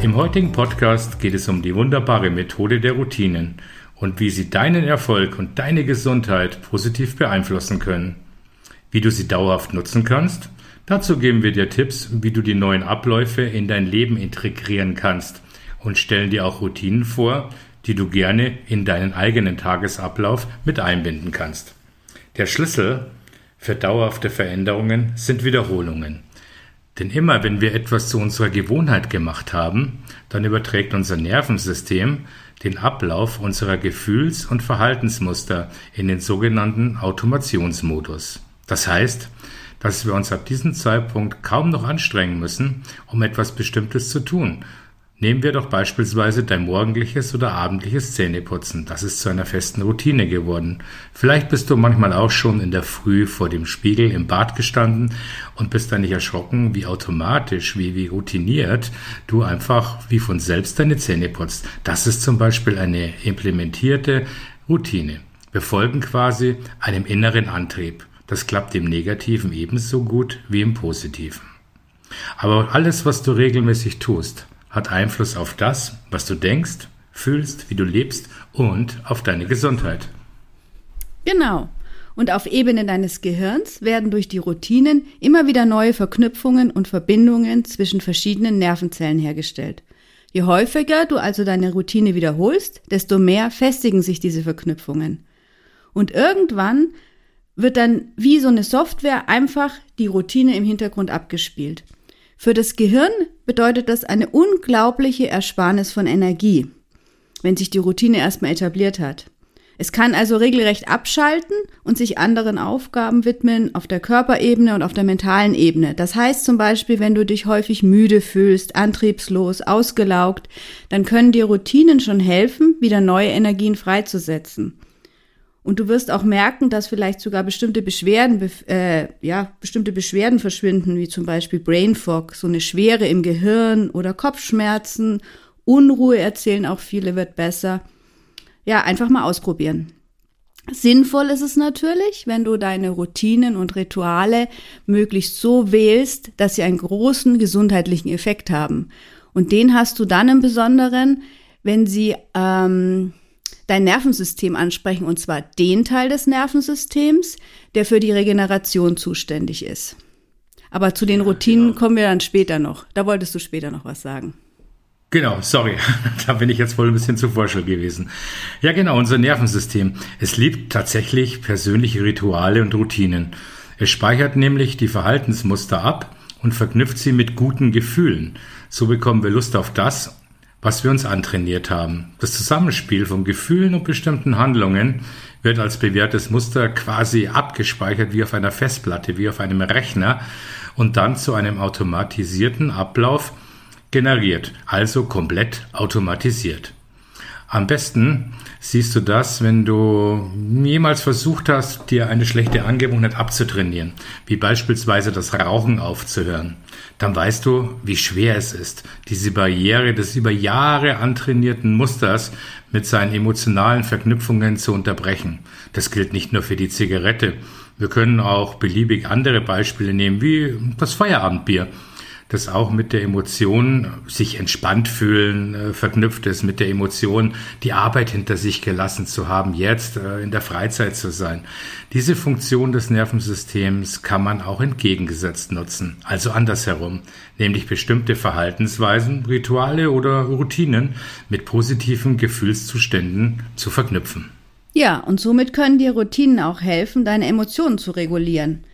Im heutigen Podcast geht es um die wunderbare Methode der Routinen und wie sie deinen Erfolg und deine Gesundheit positiv beeinflussen können. Wie du sie dauerhaft nutzen kannst, dazu geben wir dir Tipps, wie du die neuen Abläufe in dein Leben integrieren kannst und stellen dir auch Routinen vor, die du gerne in deinen eigenen Tagesablauf mit einbinden kannst. Der Schlüssel für dauerhafte Veränderungen sind Wiederholungen. Denn immer wenn wir etwas zu unserer Gewohnheit gemacht haben, dann überträgt unser Nervensystem den Ablauf unserer Gefühls- und Verhaltensmuster in den sogenannten Automationsmodus. Das heißt, dass wir uns ab diesem Zeitpunkt kaum noch anstrengen müssen, um etwas Bestimmtes zu tun, Nehmen wir doch beispielsweise dein morgendliches oder abendliches Zähneputzen. Das ist zu einer festen Routine geworden. Vielleicht bist du manchmal auch schon in der Früh vor dem Spiegel im Bad gestanden und bist dann nicht erschrocken, wie automatisch, wie, wie routiniert du einfach wie von selbst deine Zähne putzt. Das ist zum Beispiel eine implementierte Routine. Wir folgen quasi einem inneren Antrieb. Das klappt im Negativen ebenso gut wie im Positiven. Aber alles, was du regelmäßig tust, hat Einfluss auf das, was du denkst, fühlst, wie du lebst und auf deine Gesundheit. Genau. Und auf Ebene deines Gehirns werden durch die Routinen immer wieder neue Verknüpfungen und Verbindungen zwischen verschiedenen Nervenzellen hergestellt. Je häufiger du also deine Routine wiederholst, desto mehr festigen sich diese Verknüpfungen. Und irgendwann wird dann wie so eine Software einfach die Routine im Hintergrund abgespielt. Für das Gehirn bedeutet das eine unglaubliche Ersparnis von Energie, wenn sich die Routine erstmal etabliert hat. Es kann also regelrecht abschalten und sich anderen Aufgaben widmen auf der Körperebene und auf der mentalen Ebene. Das heißt zum Beispiel, wenn du dich häufig müde fühlst, antriebslos, ausgelaugt, dann können dir Routinen schon helfen, wieder neue Energien freizusetzen. Und du wirst auch merken, dass vielleicht sogar bestimmte Beschwerden, äh, ja, bestimmte Beschwerden verschwinden, wie zum Beispiel Brain Fog, so eine Schwere im Gehirn oder Kopfschmerzen, Unruhe erzählen auch viele wird besser. Ja, einfach mal ausprobieren. Sinnvoll ist es natürlich, wenn du deine Routinen und Rituale möglichst so wählst, dass sie einen großen gesundheitlichen Effekt haben. Und den hast du dann im Besonderen, wenn sie ähm, dein Nervensystem ansprechen, und zwar den Teil des Nervensystems, der für die Regeneration zuständig ist. Aber zu den Routinen genau. kommen wir dann später noch. Da wolltest du später noch was sagen. Genau, sorry, da bin ich jetzt wohl ein bisschen zu forschel gewesen. Ja, genau, unser Nervensystem. Es liebt tatsächlich persönliche Rituale und Routinen. Es speichert nämlich die Verhaltensmuster ab und verknüpft sie mit guten Gefühlen. So bekommen wir Lust auf das, was wir uns antrainiert haben. Das Zusammenspiel von Gefühlen und bestimmten Handlungen wird als bewährtes Muster quasi abgespeichert wie auf einer Festplatte, wie auf einem Rechner und dann zu einem automatisierten Ablauf generiert, also komplett automatisiert. Am besten siehst du das, wenn du jemals versucht hast, dir eine schlechte Angewohnheit abzutrainieren, wie beispielsweise das Rauchen aufzuhören. Dann weißt du, wie schwer es ist, diese Barriere des über Jahre antrainierten Musters mit seinen emotionalen Verknüpfungen zu unterbrechen. Das gilt nicht nur für die Zigarette. Wir können auch beliebig andere Beispiele nehmen, wie das Feierabendbier das auch mit der Emotion sich entspannt fühlen äh, verknüpft ist, mit der Emotion die Arbeit hinter sich gelassen zu haben, jetzt äh, in der Freizeit zu sein. Diese Funktion des Nervensystems kann man auch entgegengesetzt nutzen, also andersherum, nämlich bestimmte Verhaltensweisen, Rituale oder Routinen mit positiven Gefühlszuständen zu verknüpfen. Ja, und somit können dir Routinen auch helfen, deine Emotionen zu regulieren.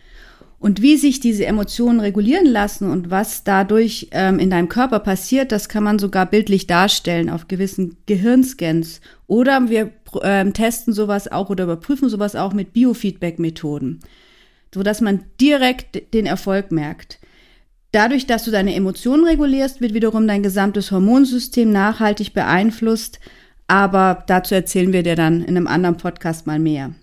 Und wie sich diese Emotionen regulieren lassen und was dadurch ähm, in deinem Körper passiert, das kann man sogar bildlich darstellen auf gewissen Gehirnscans. Oder wir ähm, testen sowas auch oder überprüfen sowas auch mit Biofeedback-Methoden, sodass man direkt den Erfolg merkt. Dadurch, dass du deine Emotionen regulierst, wird wiederum dein gesamtes Hormonsystem nachhaltig beeinflusst. Aber dazu erzählen wir dir dann in einem anderen Podcast mal mehr.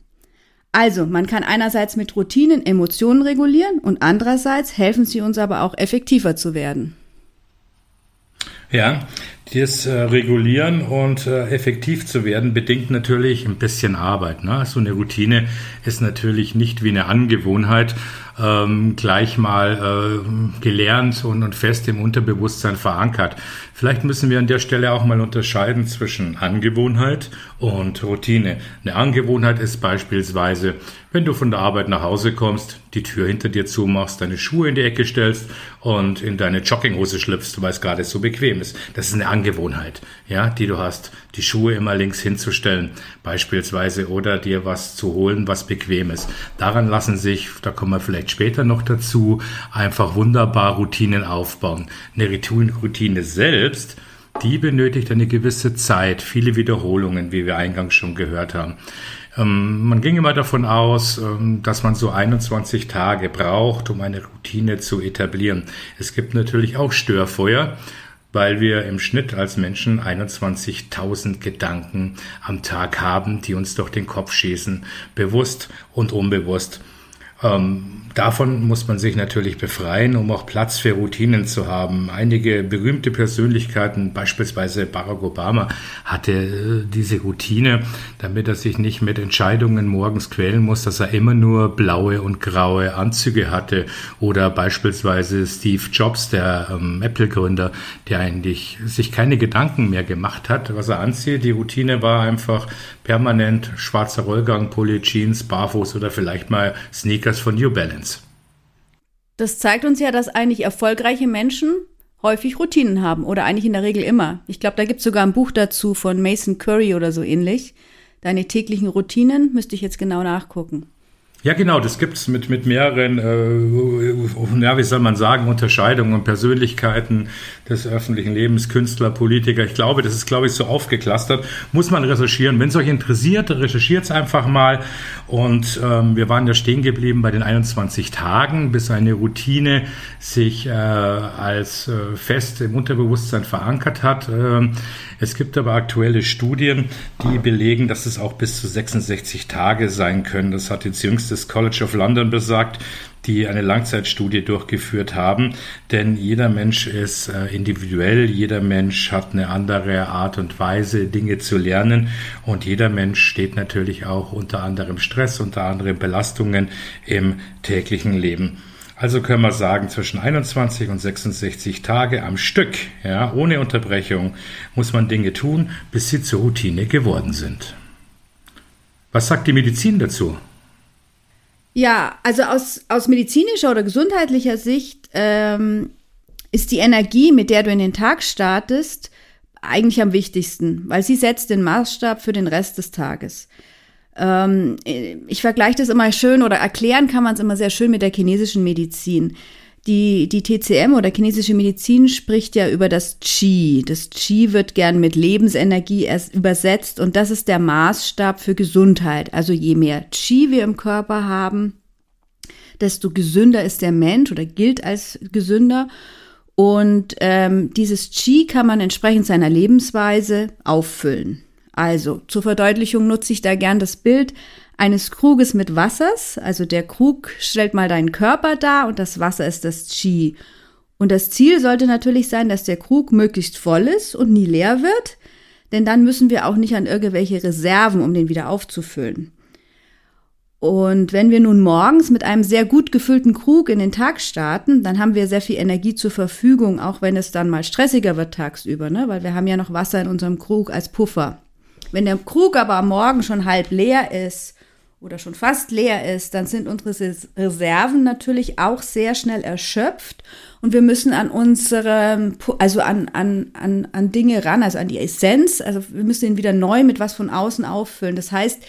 Also, man kann einerseits mit Routinen Emotionen regulieren und andererseits helfen sie uns aber auch effektiver zu werden. Ja, das äh, Regulieren und äh, effektiv zu werden, bedingt natürlich ein bisschen Arbeit. Ne? So eine Routine ist natürlich nicht wie eine Angewohnheit ähm, gleich mal äh, gelernt und, und fest im Unterbewusstsein verankert. Vielleicht müssen wir an der Stelle auch mal unterscheiden zwischen Angewohnheit und Routine. Eine Angewohnheit ist beispielsweise, wenn du von der Arbeit nach Hause kommst, die Tür hinter dir zumachst, deine Schuhe in die Ecke stellst und in deine Jogginghose schlüpfst, weil es gerade so bequem ist. Das ist eine Angewohnheit, ja, die du hast, die Schuhe immer links hinzustellen, beispielsweise, oder dir was zu holen, was bequem ist. Daran lassen sich, da kommen wir vielleicht später noch dazu, einfach wunderbar Routinen aufbauen. Eine Routine selbst selbst, die benötigt eine gewisse Zeit, viele Wiederholungen, wie wir eingangs schon gehört haben. Ähm, man ging immer davon aus, ähm, dass man so 21 Tage braucht, um eine Routine zu etablieren. Es gibt natürlich auch Störfeuer, weil wir im Schnitt als Menschen 21.000 Gedanken am Tag haben, die uns durch den Kopf schießen, bewusst und unbewusst. Ähm, davon muss man sich natürlich befreien, um auch Platz für Routinen zu haben. Einige berühmte Persönlichkeiten, beispielsweise Barack Obama, hatte äh, diese Routine, damit er sich nicht mit Entscheidungen morgens quälen muss, dass er immer nur blaue und graue Anzüge hatte. Oder beispielsweise Steve Jobs, der ähm, Apple-Gründer, der eigentlich sich keine Gedanken mehr gemacht hat, was er anzieht. Die Routine war einfach permanent schwarzer Rollgang, Pulli, Jeans, Barfuß oder vielleicht mal Sneakers von New Balance. Das zeigt uns ja, dass eigentlich erfolgreiche Menschen häufig Routinen haben oder eigentlich in der Regel immer. Ich glaube, da gibt es sogar ein Buch dazu von Mason Curry oder so ähnlich. Deine täglichen Routinen müsste ich jetzt genau nachgucken. Ja, genau, das gibt's mit, mit mehreren, äh, ja, wie soll man sagen, Unterscheidungen und Persönlichkeiten des öffentlichen Lebens, Künstler, Politiker. Ich glaube, das ist, glaube ich, so aufgeklustert. Muss man recherchieren. Wenn es euch interessiert, recherchiert es einfach mal. Und ähm, wir waren ja stehen geblieben bei den 21 Tagen, bis eine Routine sich äh, als äh, fest im Unterbewusstsein verankert hat. Ähm, es gibt aber aktuelle Studien, die belegen, dass es auch bis zu 66 Tage sein können. Das hat jetzt jüngst das College of London besagt, die eine Langzeitstudie durchgeführt haben. Denn jeder Mensch ist äh, individuell, jeder Mensch hat eine andere Art und Weise, Dinge zu lernen. Und jeder Mensch steht natürlich auch unter anderem Stress, unter anderem Belastungen im täglichen Leben. Also können wir sagen, zwischen 21 und 66 Tage am Stück, ja, ohne Unterbrechung, muss man Dinge tun, bis sie zur Routine geworden sind. Was sagt die Medizin dazu? Ja, also aus, aus medizinischer oder gesundheitlicher Sicht ähm, ist die Energie, mit der du in den Tag startest, eigentlich am wichtigsten, weil sie setzt den Maßstab für den Rest des Tages. Ähm, ich vergleiche das immer schön oder erklären kann man es immer sehr schön mit der chinesischen Medizin. Die, die TCM oder chinesische Medizin spricht ja über das Qi. Das Qi wird gern mit Lebensenergie übersetzt und das ist der Maßstab für Gesundheit. Also je mehr Qi wir im Körper haben, desto gesünder ist der Mensch oder gilt als gesünder. Und ähm, dieses Qi kann man entsprechend seiner Lebensweise auffüllen. Also zur Verdeutlichung nutze ich da gern das Bild eines Kruges mit Wassers. Also der Krug stellt mal deinen Körper dar und das Wasser ist das Qi. Und das Ziel sollte natürlich sein, dass der Krug möglichst voll ist und nie leer wird, denn dann müssen wir auch nicht an irgendwelche Reserven, um den wieder aufzufüllen. Und wenn wir nun morgens mit einem sehr gut gefüllten Krug in den Tag starten, dann haben wir sehr viel Energie zur Verfügung, auch wenn es dann mal stressiger wird tagsüber, ne? weil wir haben ja noch Wasser in unserem Krug als Puffer. Wenn der Krug aber am Morgen schon halb leer ist oder schon fast leer ist, dann sind unsere Reserven natürlich auch sehr schnell erschöpft und wir müssen an unsere, also an, an, an, an Dinge ran, also an die Essenz, also wir müssen ihn wieder neu mit was von außen auffüllen. Das heißt,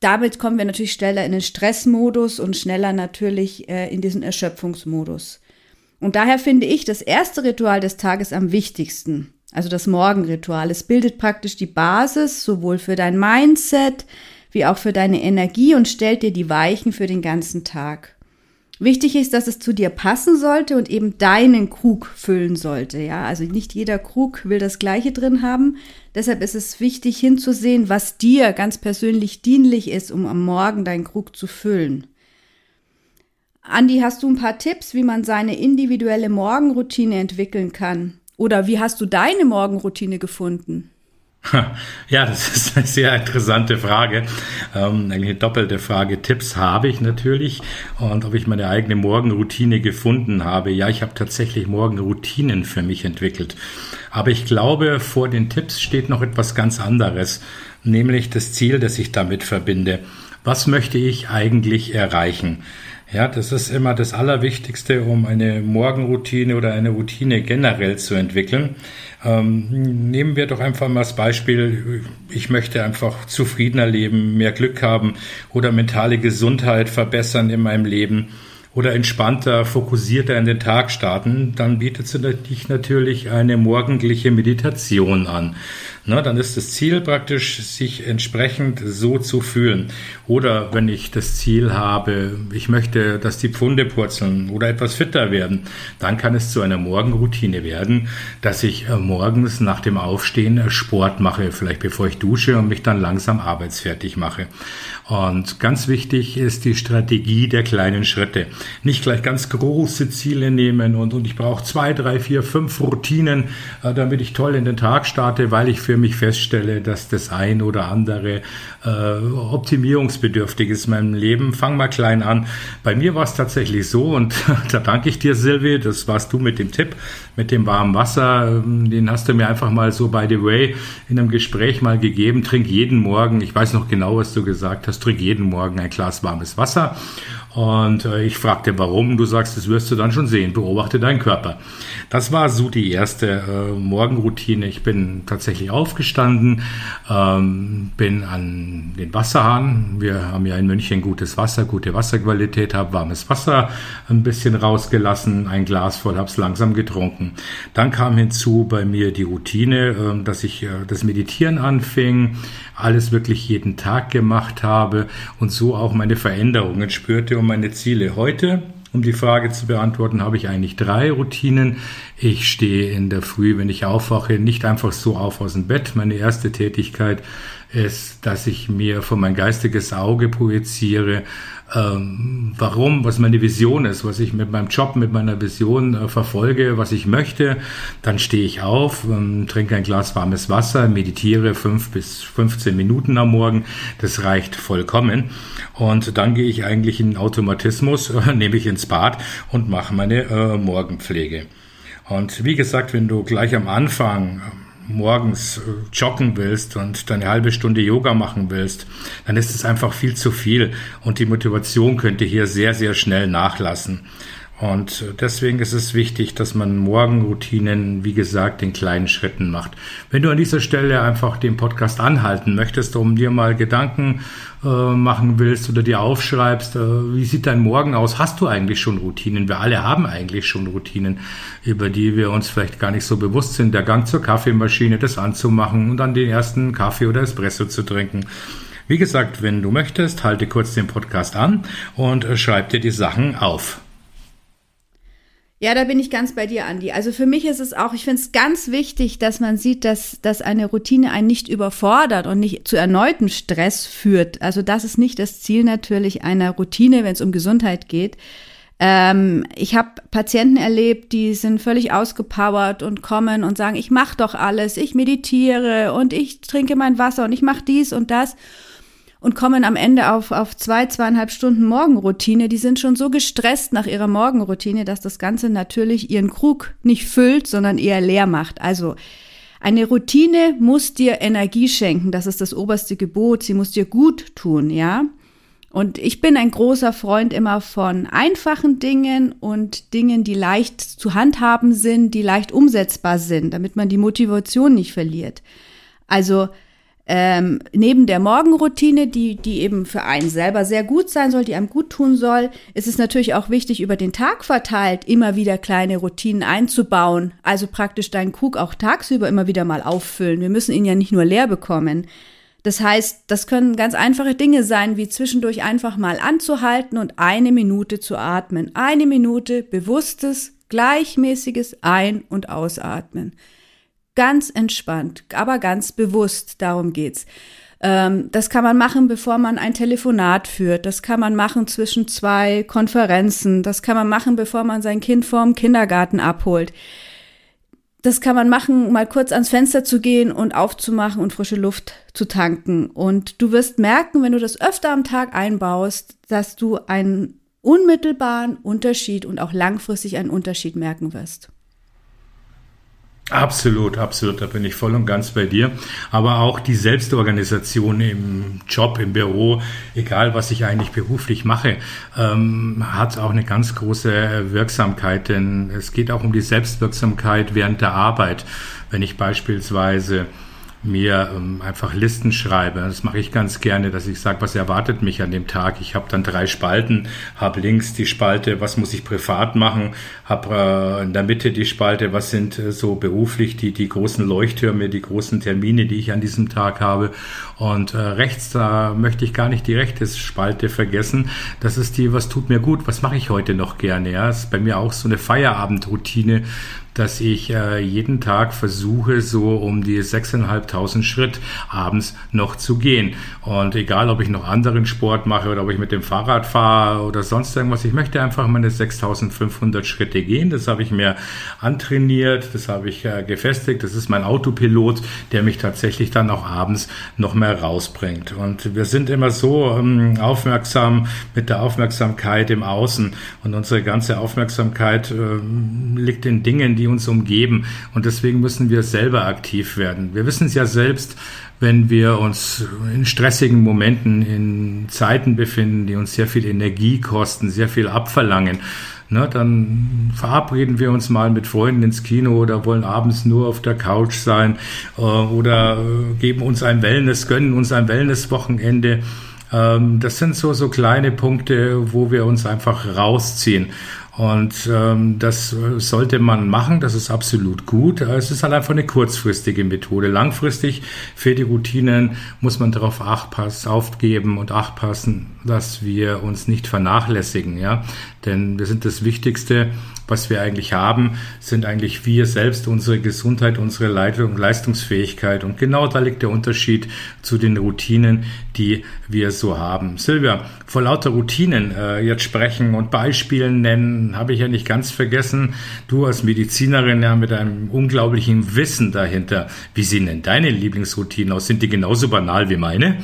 damit kommen wir natürlich schneller in den Stressmodus und schneller natürlich äh, in diesen Erschöpfungsmodus. Und daher finde ich das erste Ritual des Tages am wichtigsten also das Morgenritual. Es bildet praktisch die Basis sowohl für dein Mindset wie auch für deine Energie und stellt dir die Weichen für den ganzen Tag. Wichtig ist, dass es zu dir passen sollte und eben deinen Krug füllen sollte. Ja, also nicht jeder Krug will das Gleiche drin haben. Deshalb ist es wichtig hinzusehen, was dir ganz persönlich dienlich ist, um am Morgen deinen Krug zu füllen. Andi, hast du ein paar Tipps, wie man seine individuelle Morgenroutine entwickeln kann? Oder wie hast du deine Morgenroutine gefunden? Ja, das ist eine sehr interessante Frage. Ähm, eine doppelte Frage. Tipps habe ich natürlich. Und ob ich meine eigene Morgenroutine gefunden habe. Ja, ich habe tatsächlich Morgenroutinen für mich entwickelt. Aber ich glaube, vor den Tipps steht noch etwas ganz anderes. Nämlich das Ziel, das ich damit verbinde. Was möchte ich eigentlich erreichen? Ja, das ist immer das Allerwichtigste, um eine Morgenroutine oder eine Routine generell zu entwickeln. Ähm, nehmen wir doch einfach mal das Beispiel, ich möchte einfach zufriedener leben, mehr Glück haben oder mentale Gesundheit verbessern in meinem Leben oder entspannter, fokussierter in den Tag starten, dann bietet sich natürlich eine morgendliche Meditation an. Na, dann ist das Ziel praktisch, sich entsprechend so zu fühlen. Oder wenn ich das Ziel habe, ich möchte, dass die Pfunde purzeln oder etwas fitter werden, dann kann es zu einer Morgenroutine werden, dass ich äh, morgens nach dem Aufstehen äh, Sport mache, vielleicht bevor ich dusche und mich dann langsam arbeitsfertig mache. Und ganz wichtig ist die Strategie der kleinen Schritte. Nicht gleich ganz große Ziele nehmen und, und ich brauche zwei, drei, vier, fünf Routinen, äh, damit ich toll in den Tag starte, weil ich für für mich feststelle, dass das ein oder andere äh, optimierungsbedürftig ist in meinem Leben. Fang mal klein an. Bei mir war es tatsächlich so und da danke ich dir, Silvi, das warst du mit dem Tipp, mit dem warmen Wasser. Ähm, den hast du mir einfach mal so by the way in einem Gespräch mal gegeben. Trink jeden Morgen, ich weiß noch genau, was du gesagt hast, trink jeden Morgen ein Glas warmes Wasser. Und äh, ich fragte, warum. Du sagst, das wirst du dann schon sehen. Beobachte deinen Körper. Das war so die erste äh, Morgenroutine. Ich bin tatsächlich aufgestanden, ähm, bin an den Wasserhahn. Wir haben ja in München gutes Wasser, gute Wasserqualität, habe warmes Wasser ein bisschen rausgelassen, ein Glas voll, habe es langsam getrunken. Dann kam hinzu bei mir die Routine, äh, dass ich äh, das Meditieren anfing, alles wirklich jeden Tag gemacht habe und so auch meine Veränderungen spürte und meine Ziele. Heute um die Frage zu beantworten, habe ich eigentlich drei Routinen. Ich stehe in der Früh, wenn ich aufwache, nicht einfach so auf aus dem Bett. Meine erste Tätigkeit ist, dass ich mir vor mein geistiges Auge projiziere, ähm, warum, was meine Vision ist, was ich mit meinem Job, mit meiner Vision äh, verfolge, was ich möchte. Dann stehe ich auf, ähm, trinke ein Glas warmes Wasser, meditiere fünf bis 15 Minuten am Morgen. Das reicht vollkommen. Und dann gehe ich eigentlich in Automatismus, äh, nehme ich ins Bad und mache meine äh, Morgenpflege. Und wie gesagt, wenn du gleich am Anfang morgens äh, joggen willst und dann eine halbe Stunde Yoga machen willst, dann ist es einfach viel zu viel und die Motivation könnte hier sehr, sehr schnell nachlassen. Und deswegen ist es wichtig, dass man Morgenroutinen, wie gesagt, in kleinen Schritten macht. Wenn du an dieser Stelle einfach den Podcast anhalten möchtest, um dir mal Gedanken äh, machen willst oder dir aufschreibst, äh, wie sieht dein Morgen aus? Hast du eigentlich schon Routinen? Wir alle haben eigentlich schon Routinen, über die wir uns vielleicht gar nicht so bewusst sind. Der Gang zur Kaffeemaschine, das anzumachen und dann den ersten Kaffee oder Espresso zu trinken. Wie gesagt, wenn du möchtest, halte kurz den Podcast an und äh, schreib dir die Sachen auf. Ja, da bin ich ganz bei dir, Andi. Also für mich ist es auch, ich finde es ganz wichtig, dass man sieht, dass, dass eine Routine einen nicht überfordert und nicht zu erneuten Stress führt. Also das ist nicht das Ziel natürlich einer Routine, wenn es um Gesundheit geht. Ähm, ich habe Patienten erlebt, die sind völlig ausgepowert und kommen und sagen, ich mache doch alles, ich meditiere und ich trinke mein Wasser und ich mache dies und das und kommen am Ende auf, auf zwei, zweieinhalb Stunden Morgenroutine. Die sind schon so gestresst nach ihrer Morgenroutine, dass das Ganze natürlich ihren Krug nicht füllt, sondern eher leer macht. Also eine Routine muss dir Energie schenken. Das ist das oberste Gebot. Sie muss dir gut tun, ja. Und ich bin ein großer Freund immer von einfachen Dingen und Dingen, die leicht zu handhaben sind, die leicht umsetzbar sind, damit man die Motivation nicht verliert. Also ähm, neben der Morgenroutine, die, die eben für einen selber sehr gut sein soll, die einem gut tun soll, ist es natürlich auch wichtig, über den Tag verteilt immer wieder kleine Routinen einzubauen. Also praktisch deinen Krug auch tagsüber immer wieder mal auffüllen. Wir müssen ihn ja nicht nur leer bekommen. Das heißt, das können ganz einfache Dinge sein, wie zwischendurch einfach mal anzuhalten und eine Minute zu atmen. Eine Minute bewusstes, gleichmäßiges Ein- und Ausatmen. Ganz entspannt, aber ganz bewusst, darum geht's. Ähm, das kann man machen, bevor man ein Telefonat führt. Das kann man machen zwischen zwei Konferenzen. Das kann man machen, bevor man sein Kind vorm Kindergarten abholt das kann man machen, mal kurz ans Fenster zu gehen und aufzumachen und frische Luft zu tanken. Und du wirst merken, wenn du das öfter am Tag einbaust, dass du einen unmittelbaren Unterschied und auch langfristig einen Unterschied merken wirst. Absolut, absolut, da bin ich voll und ganz bei dir. Aber auch die Selbstorganisation im Job, im Büro, egal was ich eigentlich beruflich mache, ähm, hat auch eine ganz große Wirksamkeit, denn es geht auch um die Selbstwirksamkeit während der Arbeit. Wenn ich beispielsweise mir ähm, einfach Listen schreibe. Das mache ich ganz gerne, dass ich sage, was erwartet mich an dem Tag. Ich habe dann drei Spalten, habe links die Spalte, was muss ich privat machen, habe äh, in der Mitte die Spalte, was sind äh, so beruflich die, die großen Leuchttürme, die großen Termine, die ich an diesem Tag habe. Und äh, rechts, da möchte ich gar nicht die rechte Spalte vergessen. Das ist die, was tut mir gut, was mache ich heute noch gerne. Ja, das ist bei mir auch so eine Feierabendroutine dass ich äh, jeden Tag versuche, so um die 6.500 Schritt abends noch zu gehen. Und egal, ob ich noch anderen Sport mache oder ob ich mit dem Fahrrad fahre oder sonst irgendwas, ich möchte einfach meine 6.500 Schritte gehen. Das habe ich mir antrainiert, das habe ich äh, gefestigt. Das ist mein Autopilot, der mich tatsächlich dann auch abends noch mehr rausbringt. Und wir sind immer so ähm, aufmerksam mit der Aufmerksamkeit im Außen und unsere ganze Aufmerksamkeit äh, liegt in Dingen, die die uns umgeben. Und deswegen müssen wir selber aktiv werden. Wir wissen es ja selbst, wenn wir uns in stressigen Momenten, in Zeiten befinden, die uns sehr viel Energie kosten, sehr viel abverlangen. Ne, dann verabreden wir uns mal mit Freunden ins Kino oder wollen abends nur auf der Couch sein äh, oder äh, geben uns ein Wellness, gönnen uns ein Wellnesswochenende. Ähm, das sind so, so kleine Punkte, wo wir uns einfach rausziehen. Und ähm, das sollte man machen, das ist absolut gut. Es ist halt einfach eine kurzfristige Methode. Langfristig für die Routinen muss man darauf aufgeben und acht passen, dass wir uns nicht vernachlässigen, ja. Denn wir sind das Wichtigste was wir eigentlich haben, sind eigentlich wir selbst, unsere Gesundheit, unsere Leitung, Leistungsfähigkeit. Und genau da liegt der Unterschied zu den Routinen, die wir so haben. Silvia, vor lauter Routinen äh, jetzt sprechen und Beispielen nennen, habe ich ja nicht ganz vergessen. Du als Medizinerin ja mit einem unglaublichen Wissen dahinter. Wie sehen denn deine Lieblingsroutinen aus? Sind die genauso banal wie meine?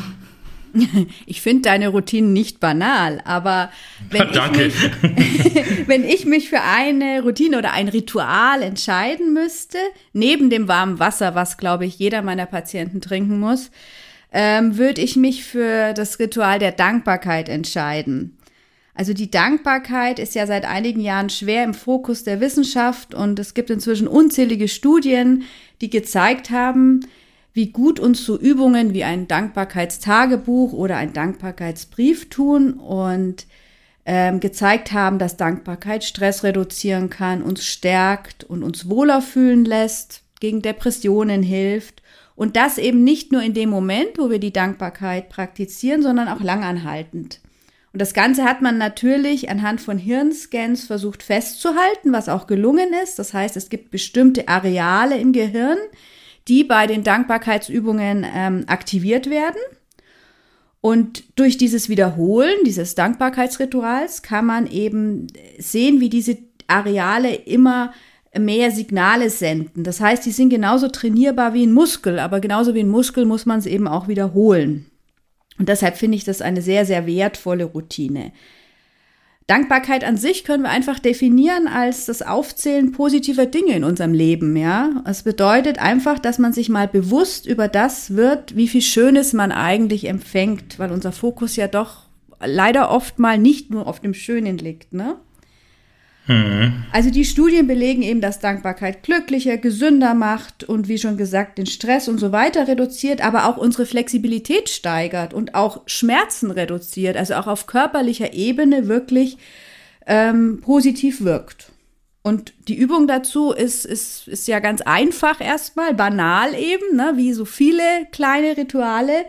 Ich finde deine Routinen nicht banal, aber wenn, Danke. Ich mich, wenn ich mich für eine Routine oder ein Ritual entscheiden müsste, neben dem warmen Wasser, was, glaube ich, jeder meiner Patienten trinken muss, ähm, würde ich mich für das Ritual der Dankbarkeit entscheiden. Also die Dankbarkeit ist ja seit einigen Jahren schwer im Fokus der Wissenschaft und es gibt inzwischen unzählige Studien, die gezeigt haben, wie gut uns so Übungen wie ein Dankbarkeitstagebuch oder ein Dankbarkeitsbrief tun und ähm, gezeigt haben, dass Dankbarkeit Stress reduzieren kann, uns stärkt und uns wohler fühlen lässt, gegen Depressionen hilft und das eben nicht nur in dem Moment, wo wir die Dankbarkeit praktizieren, sondern auch langanhaltend. Und das Ganze hat man natürlich anhand von Hirnscans versucht festzuhalten, was auch gelungen ist. Das heißt, es gibt bestimmte Areale im Gehirn, die bei den Dankbarkeitsübungen ähm, aktiviert werden. Und durch dieses Wiederholen dieses Dankbarkeitsrituals kann man eben sehen, wie diese Areale immer mehr Signale senden. Das heißt, die sind genauso trainierbar wie ein Muskel, aber genauso wie ein Muskel muss man es eben auch wiederholen. Und deshalb finde ich das eine sehr, sehr wertvolle Routine. Dankbarkeit an sich können wir einfach definieren als das Aufzählen positiver Dinge in unserem Leben, ja. Es bedeutet einfach, dass man sich mal bewusst über das wird, wie viel Schönes man eigentlich empfängt, weil unser Fokus ja doch leider oft mal nicht nur auf dem Schönen liegt, ne? Mhm. Also die Studien belegen eben, dass Dankbarkeit glücklicher, gesünder macht und wie schon gesagt den Stress und so weiter reduziert, aber auch unsere Flexibilität steigert und auch Schmerzen reduziert, also auch auf körperlicher Ebene wirklich ähm, positiv wirkt. Und die Übung dazu ist, ist, ist ja ganz einfach erstmal, banal eben, ne, wie so viele kleine Rituale.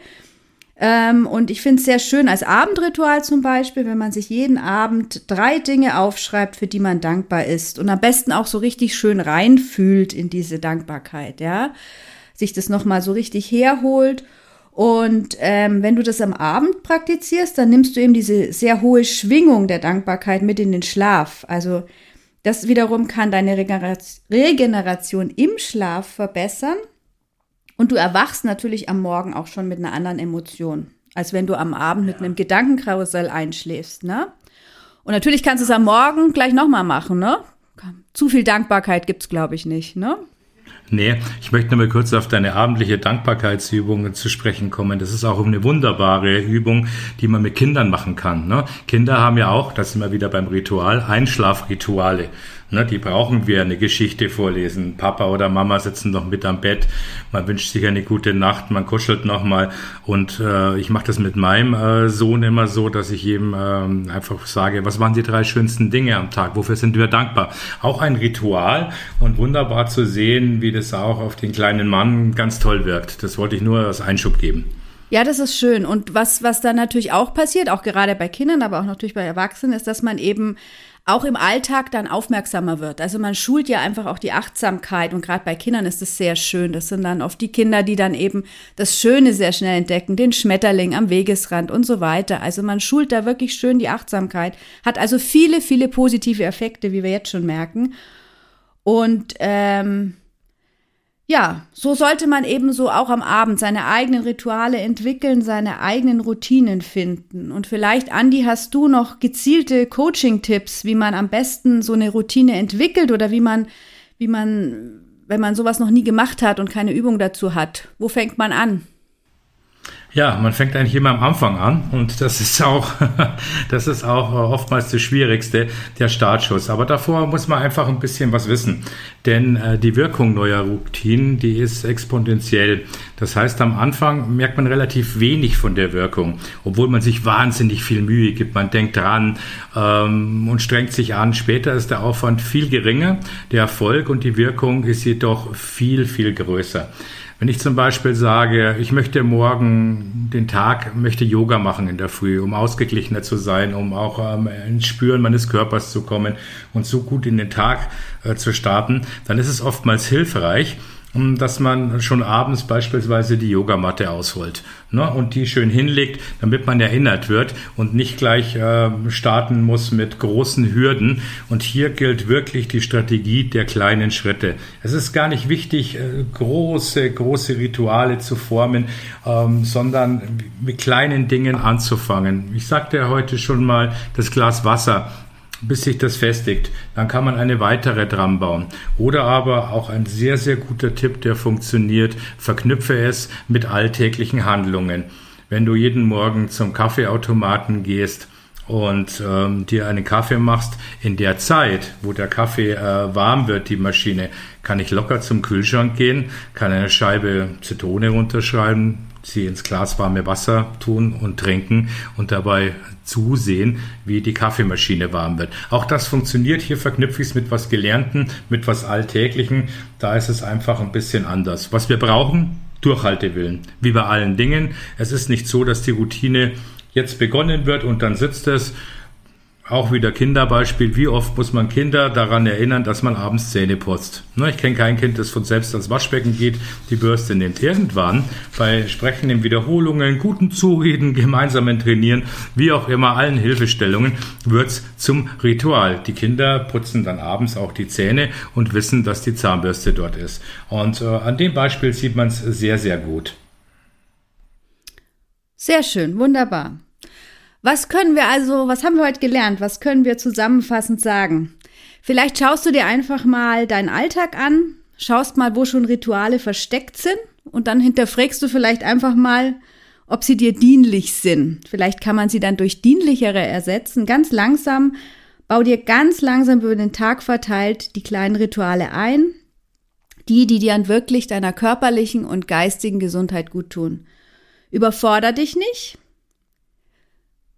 Ähm, und ich finde es sehr schön als Abendritual zum Beispiel, wenn man sich jeden Abend drei Dinge aufschreibt, für die man dankbar ist. Und am besten auch so richtig schön reinfühlt in diese Dankbarkeit, ja. Sich das nochmal so richtig herholt. Und ähm, wenn du das am Abend praktizierst, dann nimmst du eben diese sehr hohe Schwingung der Dankbarkeit mit in den Schlaf. Also das wiederum kann deine Regeneration im Schlaf verbessern. Und du erwachst natürlich am Morgen auch schon mit einer anderen Emotion, als wenn du am Abend mit einem Gedankenkarussell einschläfst, ne? Und natürlich kannst du es am Morgen gleich nochmal machen, ne? Zu viel Dankbarkeit gibt's, glaube ich, nicht, ne? Nee, ich möchte nur mal kurz auf deine abendliche Dankbarkeitsübung zu sprechen kommen. Das ist auch eine wunderbare Übung, die man mit Kindern machen kann. Ne? Kinder haben ja auch, das sind wir wieder beim Ritual, Einschlafrituale. Ne, die brauchen wir eine Geschichte vorlesen. Papa oder Mama sitzen noch mit am Bett. Man wünscht sich eine gute Nacht, man kuschelt nochmal. Und äh, ich mache das mit meinem äh, Sohn immer so, dass ich ihm äh, einfach sage, was waren die drei schönsten Dinge am Tag? Wofür sind wir dankbar? Auch ein Ritual und wunderbar zu sehen, wie das auch auf den kleinen Mann ganz toll wirkt. Das wollte ich nur als Einschub geben. Ja, das ist schön. Und was, was dann natürlich auch passiert, auch gerade bei Kindern, aber auch natürlich bei Erwachsenen, ist, dass man eben auch im Alltag dann aufmerksamer wird. Also man schult ja einfach auch die Achtsamkeit und gerade bei Kindern ist es sehr schön. Das sind dann oft die Kinder, die dann eben das Schöne sehr schnell entdecken, den Schmetterling am Wegesrand und so weiter. Also man schult da wirklich schön die Achtsamkeit, hat also viele, viele positive Effekte, wie wir jetzt schon merken. Und ähm, ja, so sollte man ebenso auch am Abend seine eigenen Rituale entwickeln, seine eigenen Routinen finden. Und vielleicht, Andi, hast du noch gezielte Coaching-Tipps, wie man am besten so eine Routine entwickelt oder wie man, wie man, wenn man sowas noch nie gemacht hat und keine Übung dazu hat, wo fängt man an? Ja, man fängt eigentlich immer am Anfang an und das ist auch, das ist auch oftmals das Schwierigste, der Startschuss. Aber davor muss man einfach ein bisschen was wissen, denn äh, die Wirkung neuer Routinen, die ist exponentiell. Das heißt, am Anfang merkt man relativ wenig von der Wirkung, obwohl man sich wahnsinnig viel Mühe gibt. Man denkt dran ähm, und strengt sich an. Später ist der Aufwand viel geringer, der Erfolg und die Wirkung ist jedoch viel, viel größer. Wenn ich zum Beispiel sage, ich möchte morgen den Tag, möchte Yoga machen in der Früh, um ausgeglichener zu sein, um auch ähm, ins Spüren meines Körpers zu kommen und so gut in den Tag äh, zu starten, dann ist es oftmals hilfreich, dass man schon abends beispielsweise die Yogamatte ausholt ne, und die schön hinlegt, damit man erinnert wird und nicht gleich äh, starten muss mit großen Hürden. Und hier gilt wirklich die Strategie der kleinen Schritte. Es ist gar nicht wichtig, äh, große, große Rituale zu formen, ähm, sondern mit kleinen Dingen anzufangen. Ich sagte ja heute schon mal, das Glas Wasser bis sich das festigt. Dann kann man eine weitere dran bauen. Oder aber auch ein sehr, sehr guter Tipp, der funktioniert, verknüpfe es mit alltäglichen Handlungen. Wenn du jeden Morgen zum Kaffeeautomaten gehst, und ähm, dir einen Kaffee machst, in der Zeit, wo der Kaffee äh, warm wird, die Maschine, kann ich locker zum Kühlschrank gehen, kann eine Scheibe Zitrone runterschreiben, sie ins Glas warme Wasser tun und trinken und dabei zusehen, wie die Kaffeemaschine warm wird. Auch das funktioniert. Hier verknüpfe ich es mit was Gelernten, mit was Alltäglichen. Da ist es einfach ein bisschen anders. Was wir brauchen, Durchhaltewillen. Wie bei allen Dingen. Es ist nicht so, dass die Routine jetzt begonnen wird und dann sitzt es auch wieder Kinderbeispiel. Wie oft muss man Kinder daran erinnern, dass man abends Zähne putzt? Ne, ich kenne kein Kind, das von selbst ans Waschbecken geht, die Bürste nimmt. Irgendwann bei sprechenden Wiederholungen, guten Zureden, gemeinsamen Trainieren, wie auch immer, allen Hilfestellungen wird's zum Ritual. Die Kinder putzen dann abends auch die Zähne und wissen, dass die Zahnbürste dort ist. Und äh, an dem Beispiel sieht man es sehr, sehr gut. Sehr schön, wunderbar. Was können wir also, was haben wir heute gelernt? Was können wir zusammenfassend sagen? Vielleicht schaust du dir einfach mal deinen Alltag an, schaust mal, wo schon Rituale versteckt sind und dann hinterfragst du vielleicht einfach mal, ob sie dir dienlich sind. Vielleicht kann man sie dann durch dienlichere ersetzen. Ganz langsam, bau dir ganz langsam über den Tag verteilt die kleinen Rituale ein, die, die dir dann wirklich deiner körperlichen und geistigen Gesundheit gut tun. Überforder dich nicht,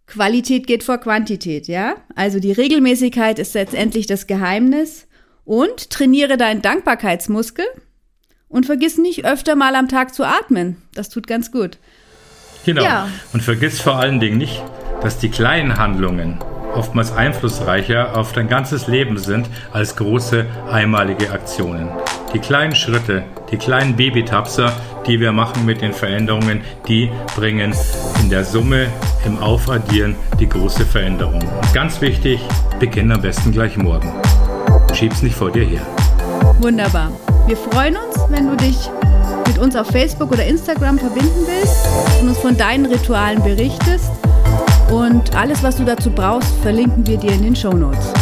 Qualität geht vor Quantität, ja? Also die Regelmäßigkeit ist letztendlich das Geheimnis Und trainiere deinen Dankbarkeitsmuskel und vergiss nicht öfter mal am Tag zu atmen. Das tut ganz gut. Genau. Ja. Und vergiss vor allen Dingen nicht, dass die kleinen Handlungen oftmals einflussreicher auf dein ganzes Leben sind als große einmalige Aktionen. Die kleinen Schritte, die kleinen Babytapser, die wir machen mit den Veränderungen, die bringen in der Summe, im Aufaddieren die große Veränderung. Und ganz wichtig, beginn am besten gleich morgen. Schieb's nicht vor dir her. Wunderbar. Wir freuen uns, wenn du dich mit uns auf Facebook oder Instagram verbinden willst und uns von deinen Ritualen berichtest. Und alles, was du dazu brauchst, verlinken wir dir in den Show Notes.